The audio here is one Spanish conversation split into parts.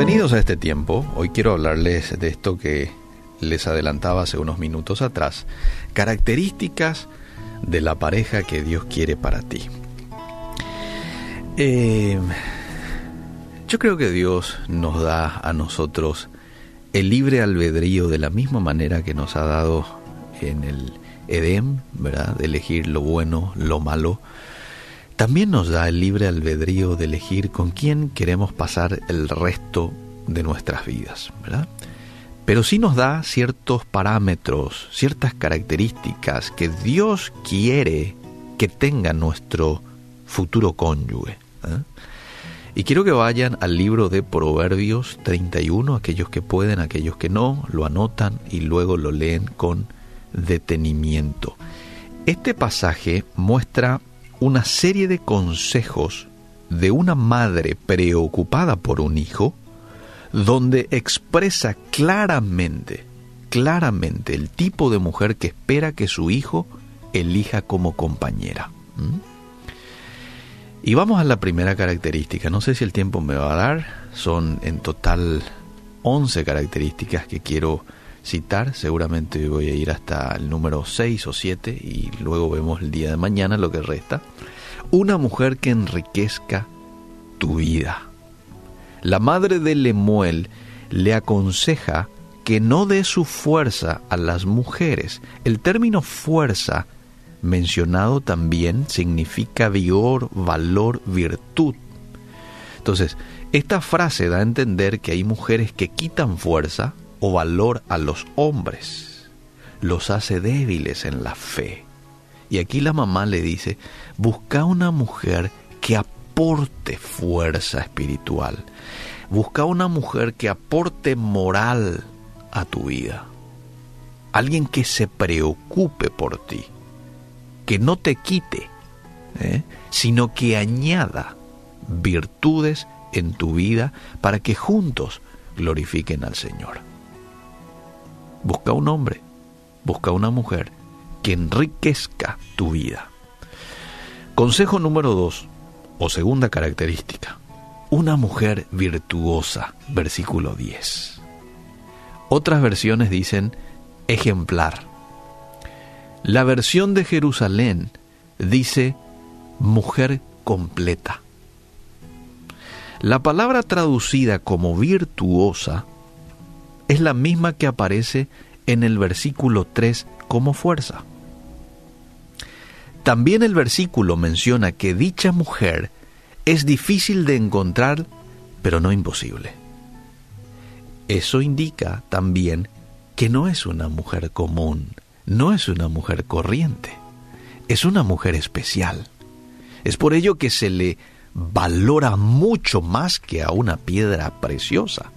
Bienvenidos a este tiempo. Hoy quiero hablarles de esto que les adelantaba hace unos minutos atrás. Características de la pareja que Dios quiere para ti. Eh, yo creo que Dios nos da a nosotros el libre albedrío de la misma manera que nos ha dado en el Edén, ¿verdad? De elegir lo bueno, lo malo. También nos da el libre albedrío de elegir con quién queremos pasar el resto de nuestras vidas, ¿verdad? Pero sí nos da ciertos parámetros, ciertas características que Dios quiere que tenga nuestro futuro cónyuge. ¿eh? Y quiero que vayan al libro de Proverbios 31, aquellos que pueden, aquellos que no, lo anotan y luego lo leen con detenimiento. Este pasaje muestra una serie de consejos de una madre preocupada por un hijo, donde expresa claramente, claramente el tipo de mujer que espera que su hijo elija como compañera. Y vamos a la primera característica. No sé si el tiempo me va a dar. Son en total 11 características que quiero citar. Seguramente voy a ir hasta el número 6 o 7 y luego vemos el día de mañana lo que resta. Una mujer que enriquezca tu vida. La madre de Lemuel le aconseja que no dé su fuerza a las mujeres. El término fuerza mencionado también significa vigor, valor, virtud. Entonces, esta frase da a entender que hay mujeres que quitan fuerza o valor a los hombres, los hace débiles en la fe. Y aquí la mamá le dice, busca una mujer que aporte fuerza espiritual, busca una mujer que aporte moral a tu vida, alguien que se preocupe por ti que no te quite, ¿eh? sino que añada virtudes en tu vida para que juntos glorifiquen al Señor. Busca un hombre, busca una mujer que enriquezca tu vida. Consejo número dos, o segunda característica, una mujer virtuosa, versículo 10. Otras versiones dicen ejemplar. La versión de Jerusalén dice mujer completa. La palabra traducida como virtuosa es la misma que aparece en el versículo 3 como fuerza. También el versículo menciona que dicha mujer es difícil de encontrar, pero no imposible. Eso indica también que no es una mujer común, no es una mujer corriente, es una mujer especial. Es por ello que se le valora mucho más que a una piedra preciosa.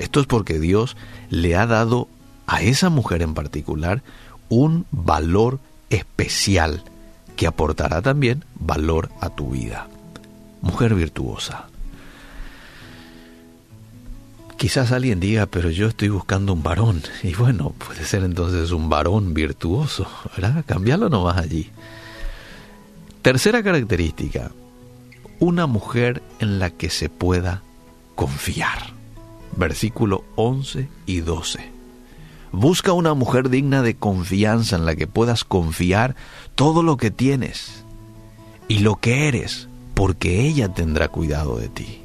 Esto es porque Dios le ha dado a esa mujer en particular un valor especial que aportará también valor a tu vida. Mujer virtuosa. Quizás alguien diga, pero yo estoy buscando un varón. Y bueno, puede ser entonces un varón virtuoso, ¿verdad? Cambiarlo nomás allí. Tercera característica, una mujer en la que se pueda confiar. Versículo 11 y 12. Busca una mujer digna de confianza en la que puedas confiar todo lo que tienes y lo que eres, porque ella tendrá cuidado de ti.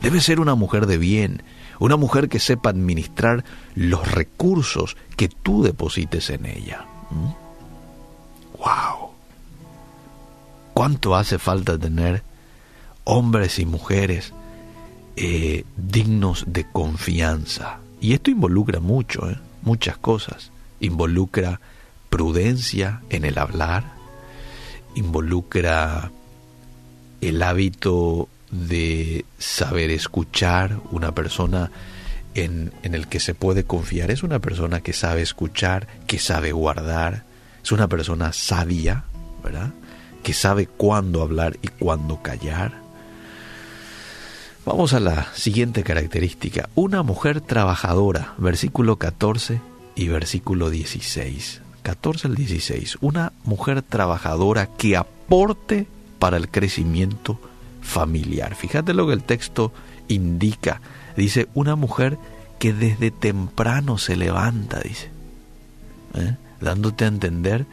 Debe ser una mujer de bien, una mujer que sepa administrar los recursos que tú deposites en ella. ¡Wow! ¿Mm? ¿Cuánto hace falta tener hombres y mujeres eh, dignos de confianza? Y esto involucra mucho, ¿eh? muchas cosas. Involucra prudencia en el hablar, involucra el hábito de saber escuchar, una persona en, en, el que se puede confiar, es una persona que sabe escuchar, que sabe guardar, es una persona sabia, ¿verdad? Que sabe cuándo hablar y cuándo callar. Vamos a la siguiente característica, una mujer trabajadora, versículo 14 y versículo 16. 14 al 16, una mujer trabajadora que aporte para el crecimiento familiar. Fíjate lo que el texto indica. Dice, una mujer que desde temprano se levanta, dice. ¿Eh? Dándote a entender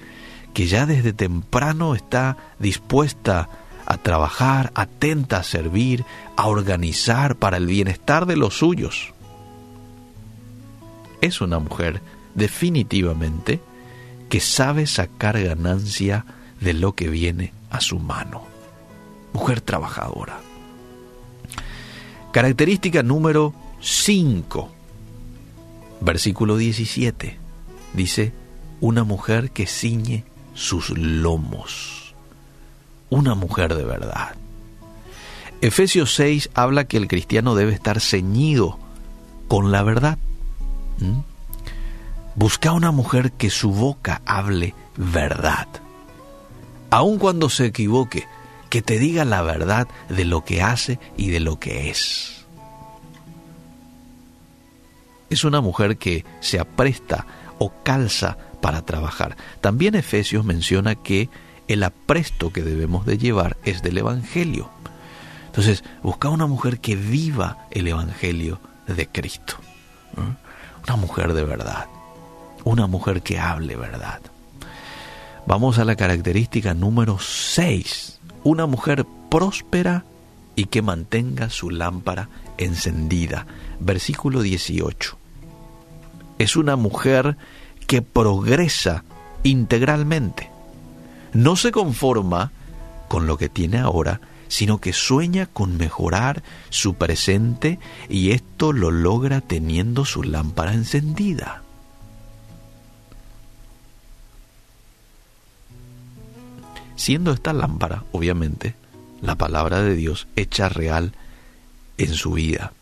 que ya desde temprano está dispuesta a trabajar, atenta a servir, a organizar para el bienestar de los suyos. Es una mujer definitivamente que sabe sacar ganancia de lo que viene a su mano. Mujer trabajadora. Característica número 5, versículo 17. Dice, una mujer que ciñe sus lomos. Una mujer de verdad. Efesios 6 habla que el cristiano debe estar ceñido con la verdad. Busca una mujer que su boca hable verdad. Aun cuando se equivoque, que te diga la verdad de lo que hace y de lo que es. Es una mujer que se apresta o calza para trabajar. También Efesios menciona que el apresto que debemos de llevar es del Evangelio. Entonces, busca una mujer que viva el Evangelio de Cristo. Una mujer de verdad. Una mujer que hable verdad. Vamos a la característica número 6. Una mujer próspera y que mantenga su lámpara encendida. Versículo 18. Es una mujer que progresa integralmente. No se conforma con lo que tiene ahora, sino que sueña con mejorar su presente y esto lo logra teniendo su lámpara encendida. Siendo esta lámpara, obviamente, la palabra de Dios hecha real en su vida.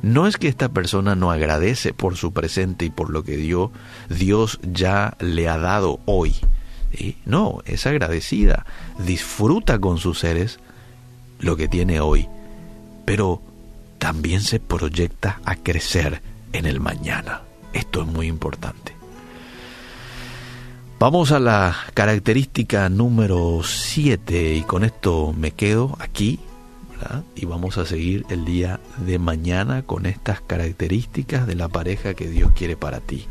No es que esta persona no agradece por su presente y por lo que dio, Dios ya le ha dado hoy. No, es agradecida, disfruta con sus seres lo que tiene hoy, pero también se proyecta a crecer en el mañana. Esto es muy importante. Vamos a la característica número 7 y con esto me quedo aquí y vamos a seguir el día de mañana con estas características de la pareja que Dios quiere para ti.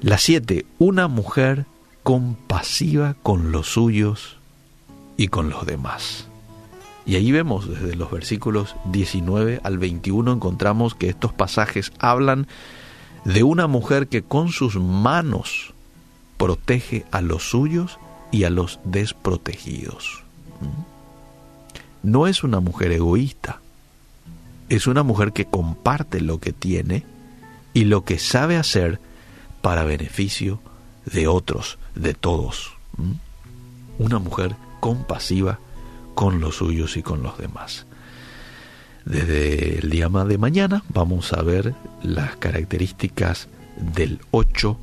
La 7. Una mujer compasiva con los suyos y con los demás. Y ahí vemos desde los versículos 19 al 21 encontramos que estos pasajes hablan de una mujer que con sus manos protege a los suyos y a los desprotegidos. ¿Mm? no es una mujer egoísta, es una mujer que comparte lo que tiene y lo que sabe hacer para beneficio de otros, de todos. Una mujer compasiva con los suyos y con los demás. Desde el día de mañana vamos a ver las características del 8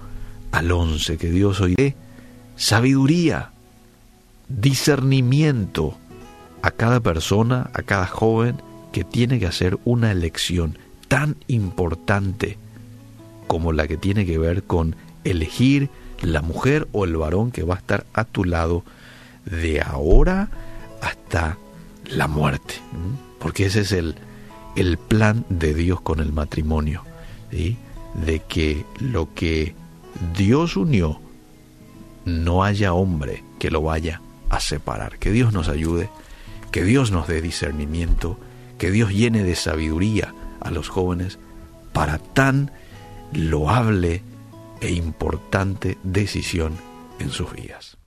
al 11 que Dios hoy dé sabiduría, discernimiento, a cada persona, a cada joven que tiene que hacer una elección tan importante como la que tiene que ver con elegir la mujer o el varón que va a estar a tu lado de ahora hasta la muerte. Porque ese es el, el plan de Dios con el matrimonio. De que lo que Dios unió, no haya hombre que lo vaya a separar. Que Dios nos ayude que Dios nos dé discernimiento, que Dios llene de sabiduría a los jóvenes para tan loable e importante decisión en sus vidas.